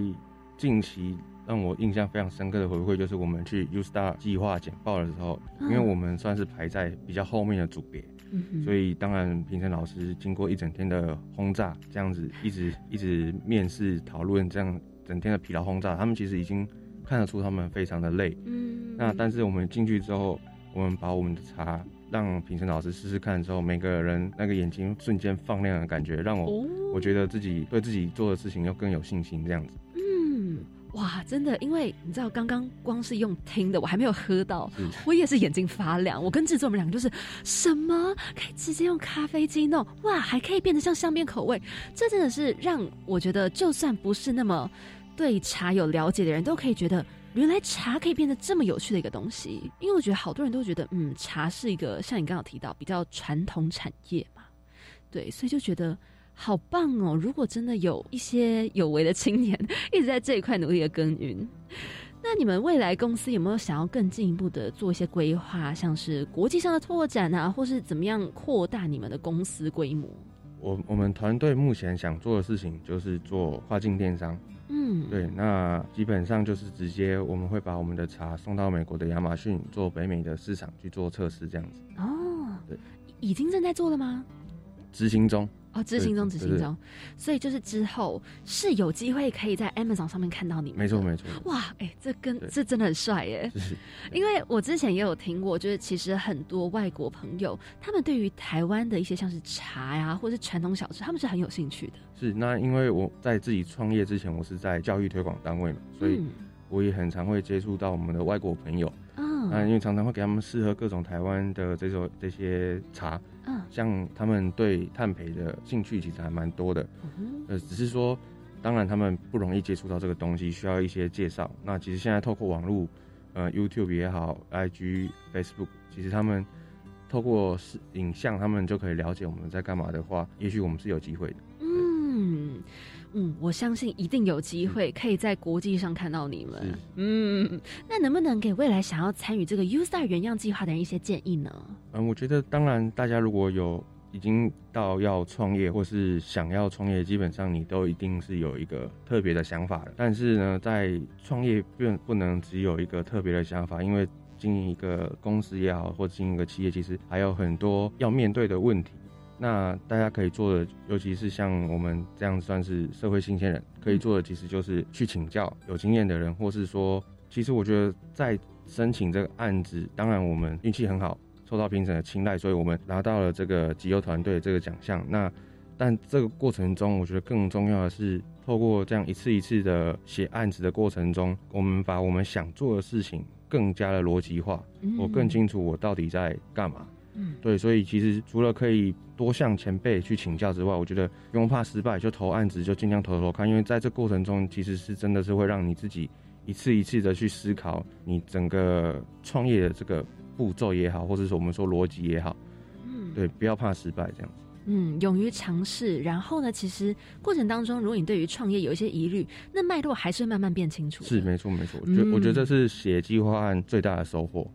近期让我印象非常深刻的回馈，就是我们去 U Star 计划简报的时候，因为我们算是排在比较后面的组别，嗯所以当然评审老师经过一整天的轰炸，这样子一直一直面试讨论，这样整天的疲劳轰炸，他们其实已经看得出他们非常的累。嗯，那但是我们进去之后，我们把我们的茶让评审老师试试看之后，每个人那个眼睛瞬间放亮的感觉，让我、哦我觉得自己对自己做的事情又更有信心，这样子。嗯，哇，真的，因为你知道，刚刚光是用听的，我还没有喝到，我也是眼睛发亮。我跟制作们两个就是什么可以直接用咖啡机弄，哇，还可以变得像香槟口味，这真的是让我觉得，就算不是那么对茶有了解的人，都可以觉得。原来茶可以变得这么有趣的一个东西，因为我觉得好多人都觉得，嗯，茶是一个像你刚刚提到比较传统产业嘛，对，所以就觉得好棒哦！如果真的有一些有为的青年 一直在这一块努力的耕耘，那你们未来公司有没有想要更进一步的做一些规划，像是国际上的拓展啊，或是怎么样扩大你们的公司规模？我我们团队目前想做的事情就是做跨境电商。嗯，对，那基本上就是直接我们会把我们的茶送到美国的亚马逊做北美的市场去做测试，这样子。哦，对，已经正在做了吗？执行中。哦，执行中，执行中，所以就是之后是有机会可以在 Amazon 上面看到你们。没错，没错。哇，哎，这跟这真的很帅耶！因为我之前也有听过，就是其实很多外国朋友，他们对于台湾的一些像是茶呀，或是传统小吃，他们是很有兴趣的。是，那因为我在自己创业之前，我是在教育推广单位嘛，所以我也很常会接触到我们的外国朋友。嗯，那因为常常会给他们试喝各种台湾的这种这些茶。嗯，像他们对碳培的兴趣其实还蛮多的，呃，只是说，当然他们不容易接触到这个东西，需要一些介绍。那其实现在透过网络，呃，YouTube 也好，IG、Facebook，其实他们透过视影像，他们就可以了解我们在干嘛的话，也许我们是有机会的。嗯。嗯，我相信一定有机会可以在国际上看到你们。嗯，那能不能给未来想要参与这个 U Star 原样计划的人一些建议呢？嗯，我觉得当然，大家如果有已经到要创业或是想要创业，基本上你都一定是有一个特别的想法的。但是呢，在创业并不能只有一个特别的想法，因为经营一个公司也好，或者经营一个企业，其实还有很多要面对的问题。那大家可以做的，尤其是像我们这样算是社会新鲜人，可以做的其实就是去请教有经验的人，或是说，其实我觉得在申请这个案子，当然我们运气很好，受到评审的青睐，所以我们拿到了这个集邮团队这个奖项。那但这个过程中，我觉得更重要的是，透过这样一次一次的写案子的过程中，我们把我们想做的事情更加的逻辑化，我更清楚我到底在干嘛。嗯，对，所以其实除了可以多向前辈去请教之外，我觉得不用怕失败，就投案子就尽量投投看，因为在这过程中，其实是真的是会让你自己一次一次的去思考你整个创业的这个步骤也好，或者是我们说逻辑也好，嗯，对，不要怕失败这样子。嗯，勇于尝试，然后呢，其实过程当中，如果你对于创业有一些疑虑，那脉络还是慢慢变清楚。是，没错，没错。我觉我觉得这是写计划案最大的收获。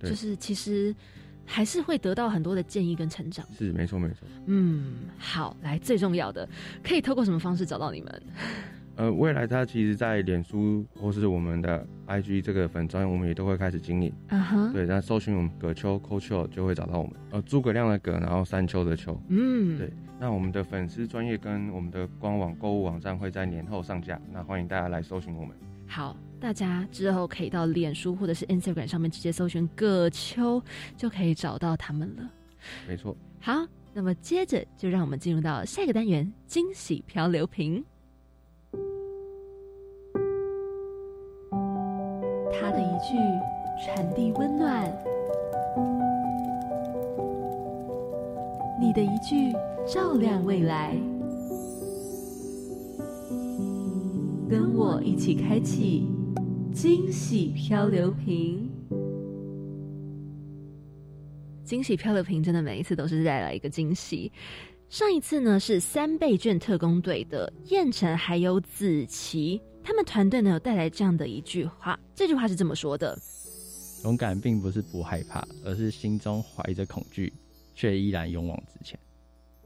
就是其实。还是会得到很多的建议跟成长，是没错没错。嗯，好，来最重要的，可以透过什么方式找到你们？呃，未来他其实，在脸书或是我们的 IG 这个粉专，我们也都会开始经营。嗯哼，对，那搜寻我们葛秋 Coach 就会找到我们。呃，诸葛亮的葛，然后山丘的丘。嗯，对。那我们的粉丝专业跟我们的官网购物网站会在年后上架，那欢迎大家来搜寻我们。好。大家之后可以到脸书或者是 Instagram 上面直接搜寻葛秋，就可以找到他们了。没错。好，那么接着就让我们进入到下一个单元——惊喜漂流瓶。他的一句传递温暖，你的一句照亮未来，跟我一起开启。惊喜漂流瓶，惊喜漂流瓶真的每一次都是带来一个惊喜。上一次呢是三倍券特工队的燕城还有子琪，他们团队呢有带来这样的一句话，这句话是这么说的：勇敢并不是不害怕，而是心中怀着恐惧，却依然勇往直前。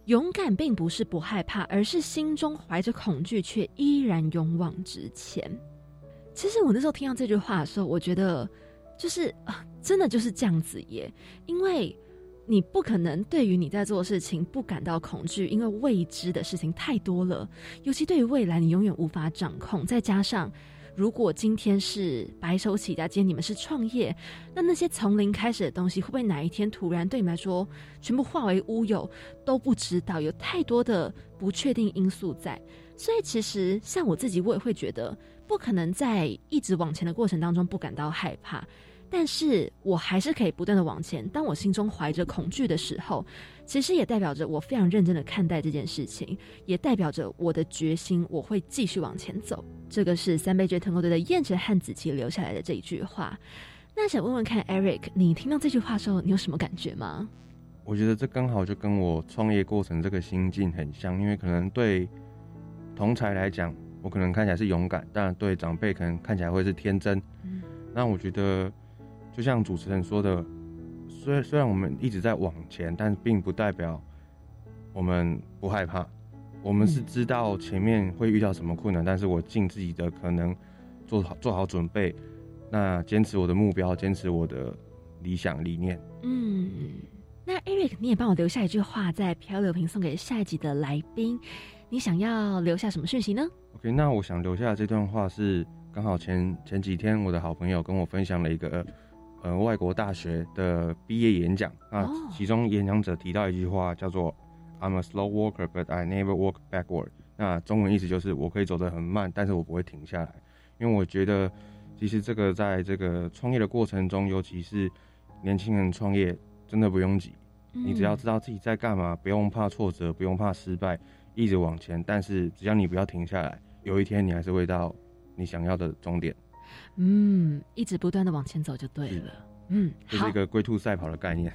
勇敢并不是不害怕，而是心中怀着恐惧，却依然勇往直前。其实我那时候听到这句话的时候，我觉得就是啊，真的就是这样子耶。因为你不可能对于你在做的事情不感到恐惧，因为未知的事情太多了。尤其对于未来，你永远无法掌控。再加上，如果今天是白手起家，今天你们是创业，那那些从零开始的东西，会不会哪一天突然对你们来说全部化为乌有，都不知道。有太多的不确定因素在，所以其实像我自己，我也会觉得。不可能在一直往前的过程当中不感到害怕，但是我还是可以不断的往前。当我心中怀着恐惧的时候，其实也代表着我非常认真的看待这件事情，也代表着我的决心，我会继续往前走。这个是三倍券特工队的燕子和子琪留下来的这一句话。那想问问看，Eric，你听到这句话的时候，你有什么感觉吗？我觉得这刚好就跟我创业过程这个心境很像，因为可能对同才来讲，我可能看起来是勇敢，但对长辈可能看起来会是天真。嗯那我觉得，就像主持人说的，虽虽然我们一直在往前，但并不代表我们不害怕。我们是知道前面会遇到什么困难，但是我尽自己的可能做好做好准备，那坚持我的目标，坚持我的理想理念。嗯，那 Eric，你也帮我留下一句话，在漂流瓶送给下一集的来宾。你想要留下什么讯息呢？OK，那我想留下这段话是刚好前前几天我的好朋友跟我分享了一个呃外国大学的毕业演讲，那哦其中演讲者提到一句话叫做 "I'm a slow walker, but I never walk backward"。那中文意思就是我可以走得很慢，但是我不会停下来，因为我觉得其实这个在这个创业的过程中，尤其是年轻人创业，真的不用急，你只要知道自己在干嘛，不用怕挫折，不用怕失败，一直往前。但是只要你不要停下来，有一天你还是会到你想要的终点。嗯，一直不断的往前走就对了。嗯，好这是一，个龟兔赛跑的概念。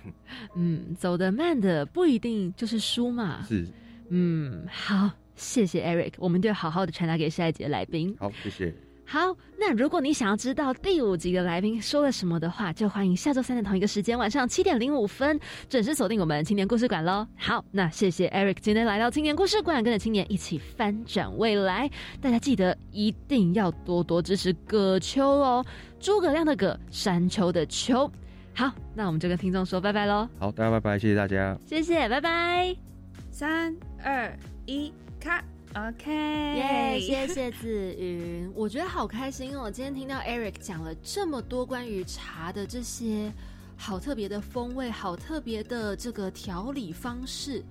嗯，走得慢的不一定就是输嘛。是，嗯，好，谢谢 Eric，我们就好好的传达给下一节来宾。好，谢谢。好，那如果你想要知道第五集的来宾说了什么的话，就欢迎下周三的同一个时间，晚上七点零五分准时锁定我们青年故事馆喽。好，那谢谢 Eric 今天来到青年故事馆，跟着青年一起翻转未来。大家记得一定要多多支持葛秋哦，诸葛亮的葛，山丘的丘。好，那我们就跟听众说拜拜喽，好，大家拜拜，谢谢大家。谢谢，拜拜。三二一，卡，OK，耶谢谢子云，我觉得好开心哦！今天听到 Eric 讲了这么多关于茶的这些好特别的风味，好特别的这个调理方式，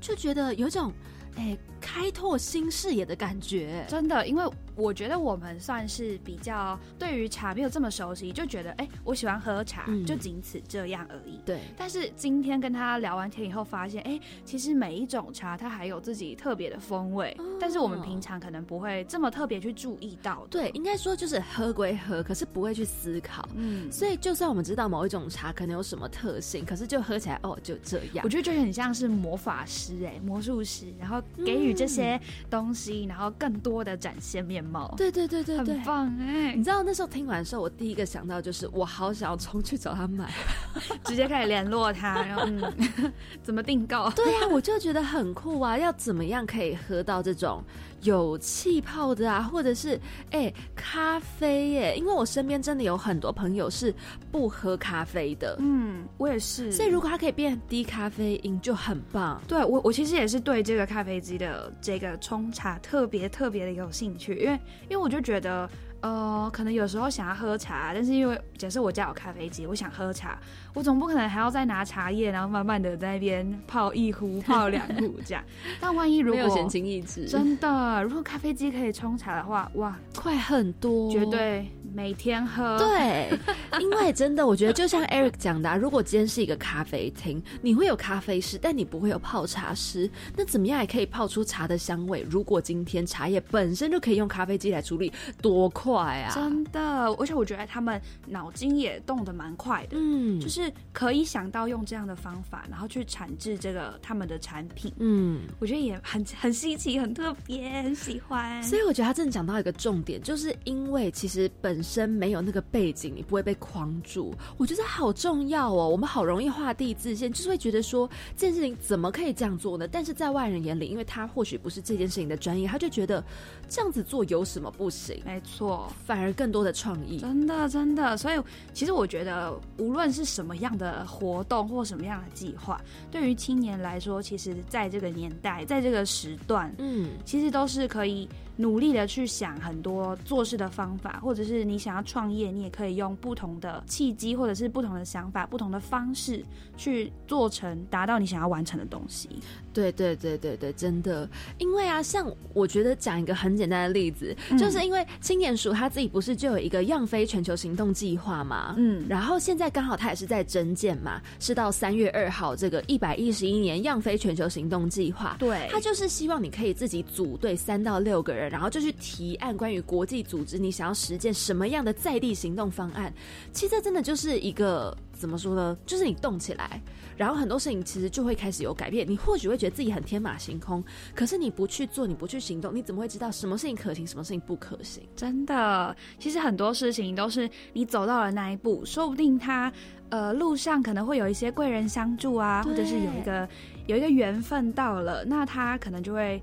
就觉得有种哎开拓新视野的感觉。真的，因为我觉得我们算是比较对于茶没有这么熟悉，就觉得哎、我喜欢喝茶，嗯就仅此这样而已。对，但是今天跟他聊完天以后，发现哎、其实每一种茶它还有自己特别的风味，但是我们平常可能不会这么特别去注意到。对，应该说就是喝归喝，可是不会去思考。嗯，所以就算我们知道某一种茶可能有什么特性，可是就喝起来哦就这样。我觉得就很像是魔法师哎、魔术师，然后给予这些东西，然后更多的展现面貌。对对对对对，很棒哎、你知道那时候听完的时候，我第一个想到就是我好想要冲去找他买。直接开始联络他，然后嗯，怎么订购？对啊，我就觉得很酷啊！要怎么样可以喝到这种有气泡的啊，或者是哎、咖啡耶？因为我身边真的有很多朋友是不喝咖啡的，嗯，我也是。所以如果它可以变低咖啡因就很棒。对我，我其实也是对这个咖啡机的这个冲茶特别特别的有兴趣，因为因为我就觉得。呃，可能有时候想要喝茶，但是因为假设我家有咖啡机，我想喝茶，我总不可能还要再拿茶叶，然后慢慢的在那边泡一壶、泡两壶这样。但万一如果没有闲情逸致，真的，如果咖啡机可以冲茶的话，哇，快很多，绝对每天喝。对，因为真的，我觉得就像 Eric 讲的、啊，如果今天是一个咖啡厅，你会有咖啡师，但你不会有泡茶师，那怎么样也可以泡出茶的香味？如果今天茶叶本身就可以用咖啡机来处理，多快啊！真的，而且我觉得他们脑筋也动得蛮快的，嗯，就是可以想到用这样的方法，然后去产制这个他们的产品。嗯，我觉得也很很稀奇，很特别，很喜欢。所以我觉得他真的讲到一个重点，就是因为其实本身没有那个背景，你不会被框住。我觉得好重要哦。我们好容易画地自限，就是会觉得说这件事情怎么可以这样做呢？但是在外人眼里，因为他或许不是这件事情的专业，他就觉得这样子做有什么不行？没错，反而更多的创意。真的真的，所以其实我觉得，无论是什么样的活动或什么样的计划，对于青年来说，其实在这个年代，在这个时段，嗯，其实都是可以努力的去想很多做事的方法，或者是你想要创业，你也可以用不同的契机，或者是不同的想法、不同的方式去做成达到你想要完成的东西。对对对对对，真的，因为啊，像我觉得讲一个很简单的例子，嗯。就是因为青年署他自己不是就有一个样飞全球行动计划嘛，嗯，然后现在刚好他也是在增建嘛，是到三月二号这个一百一十一年样飞全球行动计划，对。他就是希望你可以自己组队三到六个人，然后就去提案关于国际组织你想要实践什么样的在地行动方案。其实这真的就是一个怎么说呢？就是你动起来，然后很多事情其实就会开始有改变。你或许会觉得自己很天马行空，可是你不去做，你不去行动，你怎么会知道什么事情可行，什么事情不可行？真的，其实很多事情都是你走到了那一步，说不定他呃路上可能会有一些贵人相助啊，或者是有一个有一个缘分到了，那他可能就会。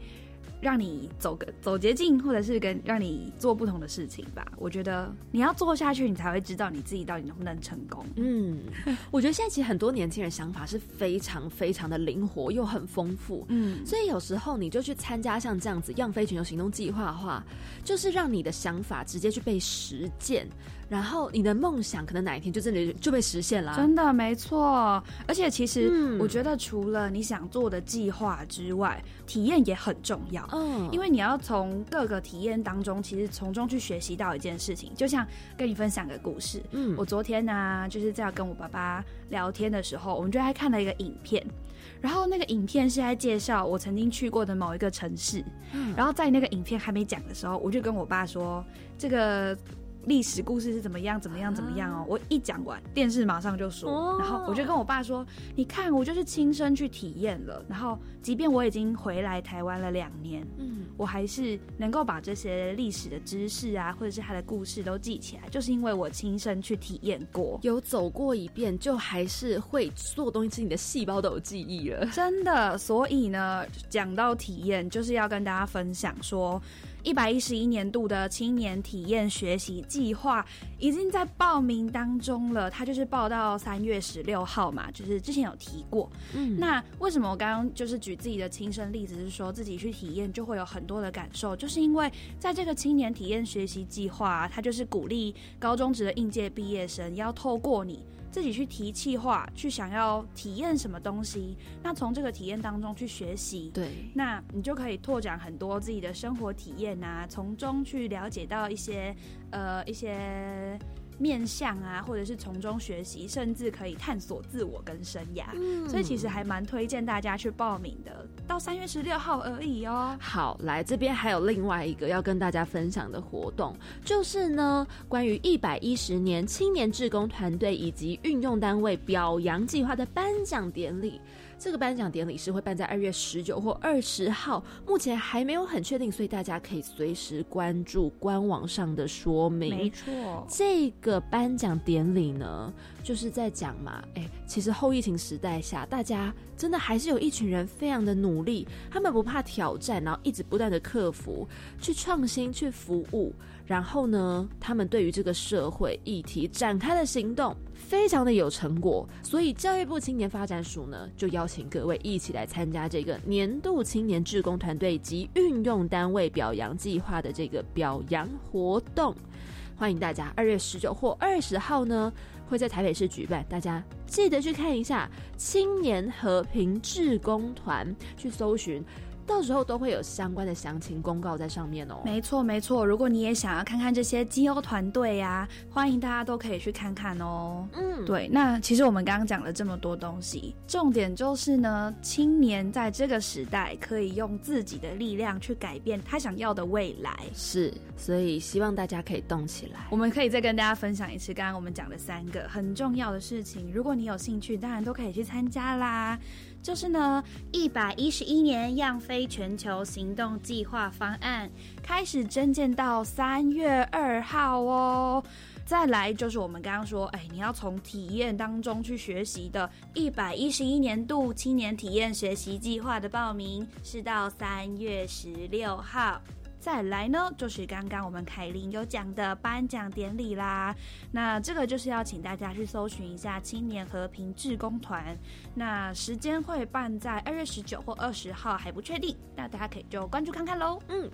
让你走个走捷径，或者是跟让你做不同的事情吧。我觉得你要做下去，你才会知道你自己到底能不能成功。嗯，我觉得现在其实很多年轻人想法是非常非常的灵活又很丰富。嗯，所以有时候你就去参加像这样子“样飞全球行动计划”的话，就是让你的想法直接去被实践。然后你的梦想可能哪一天就真的就被实现了，真的没错。而且其实我觉得，除了你想做的计划之外，体验也很重要。嗯，因为你要从各个体验当中，其实从中去学习到一件事情。就像跟你分享个故事，嗯，我昨天呢就是在跟我爸爸聊天的时候，我们就还看了一个影片，然后那个影片是在介绍我曾经去过的某一个城市。嗯，然后在那个影片还没讲的时候，我就跟我爸说这个。历史故事是怎么样？怎么样？怎么样哦！我一讲完，电视马上就说，然后我就跟我爸说：“你看，我就是亲身去体验了。然后，即便我已经回来台湾了两年，嗯，我还是能够把这些历史的知识啊，或者是他的故事都记起来，就是因为我亲身去体验过，有走过一遍，就还是会所有东西，是你的细胞都有记忆了。真的，所以呢，讲到体验，就是要跟大家分享说。一百一十一年度的青年体验学习计划已经在报名当中了，它就是报到三月十六号嘛，就是之前有提过。嗯，那为什么我刚刚就是举自己的亲身例子，是说自己去体验就会有很多的感受，就是因为在这个青年体验学习计划，它就是鼓励高中职的应届毕业生要透过你。自己去提气化，去想要体验什么东西，那从这个体验当中去学习，对，那你就可以拓展很多自己的生活体验啊，从中去了解到一些呃一些。面向啊，或者是从中学习，甚至可以探索自我跟生涯，所以其实还蛮推荐大家去报名的，到三月十六号而已哦。好，来这边还有另外一个要跟大家分享的活动，就是呢，关于一百一十年青年志工团队以及运用单位表扬计划的颁奖典礼。这个颁奖典礼是会办在二月十九或二十号，目前还没有很确定，所以大家可以随时关注官网上的说明。没错，这个颁奖典礼呢，就是在讲嘛，哎，其实后疫情时代下，大家真的还是有一群人非常的努力，他们不怕挑战，然后一直不断的克服，去创新，去服务。然后呢，他们对于这个社会议题展开了行动非常的有成果，所以教育部青年发展署呢就邀请各位一起来参加这个年度青年志工团队及运用单位表扬计划的这个表扬活动，欢迎大家二月十九或二十号呢会在台北市举办，大家记得去看一下青年和平志工团，去搜寻。到时候都会有相关的详情公告在上面哦。没错没错，如果你也想要看看这些基欧团队呀，欢迎大家都可以去看看哦。嗯，对。那其实我们刚刚讲了这么多东西，重点就是呢，青年在这个时代可以用自己的力量去改变他想要的未来。是，所以希望大家可以动起来。我们可以再跟大家分享一次刚刚我们讲的三个很重要的事情。如果你有兴趣，当然都可以去参加啦。就是呢，一百一十一年样飞全球行动计划方案开始征建到三月二号哦。再来就是我们刚刚说，哎，你要从体验当中去学习的，一百一十一年度青年体验学习计划的报名是到三月十六号。再来呢，就是刚刚我们凯琳有讲的颁奖典礼啦。那这个就是要请大家去搜寻一下青年和平志工团。那时间会办在二月十九或二十号，还不确定。那大家可以就关注看看喽。嗯，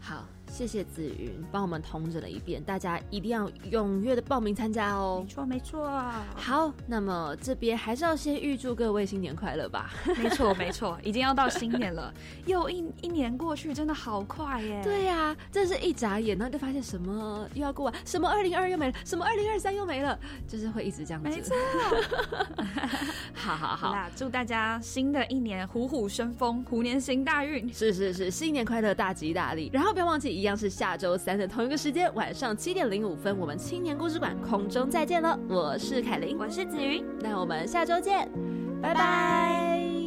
好。谢谢紫云帮我们通知了一遍，大家一定要踊跃的报名参加哦。没错没错。好，那么这边还是要先预祝各位新年快乐吧。没错 没错，已经要到新年了，又一一年过去，真的好快耶。对呀，真是一眨眼，然后就发现什么又要过完，什么二零二又没了，什么二零二三又没了，就是会一直这样子。没错。好好好，祝大家新的一年虎虎生风，虎年行大运。是是是，新年快乐，大吉大利。然后不要忘记。一样是下周三的同一个时间，晚上七点零五分，我们青年故事馆空中再见了。我是凯琳，我是子云，那我们下周见，拜拜。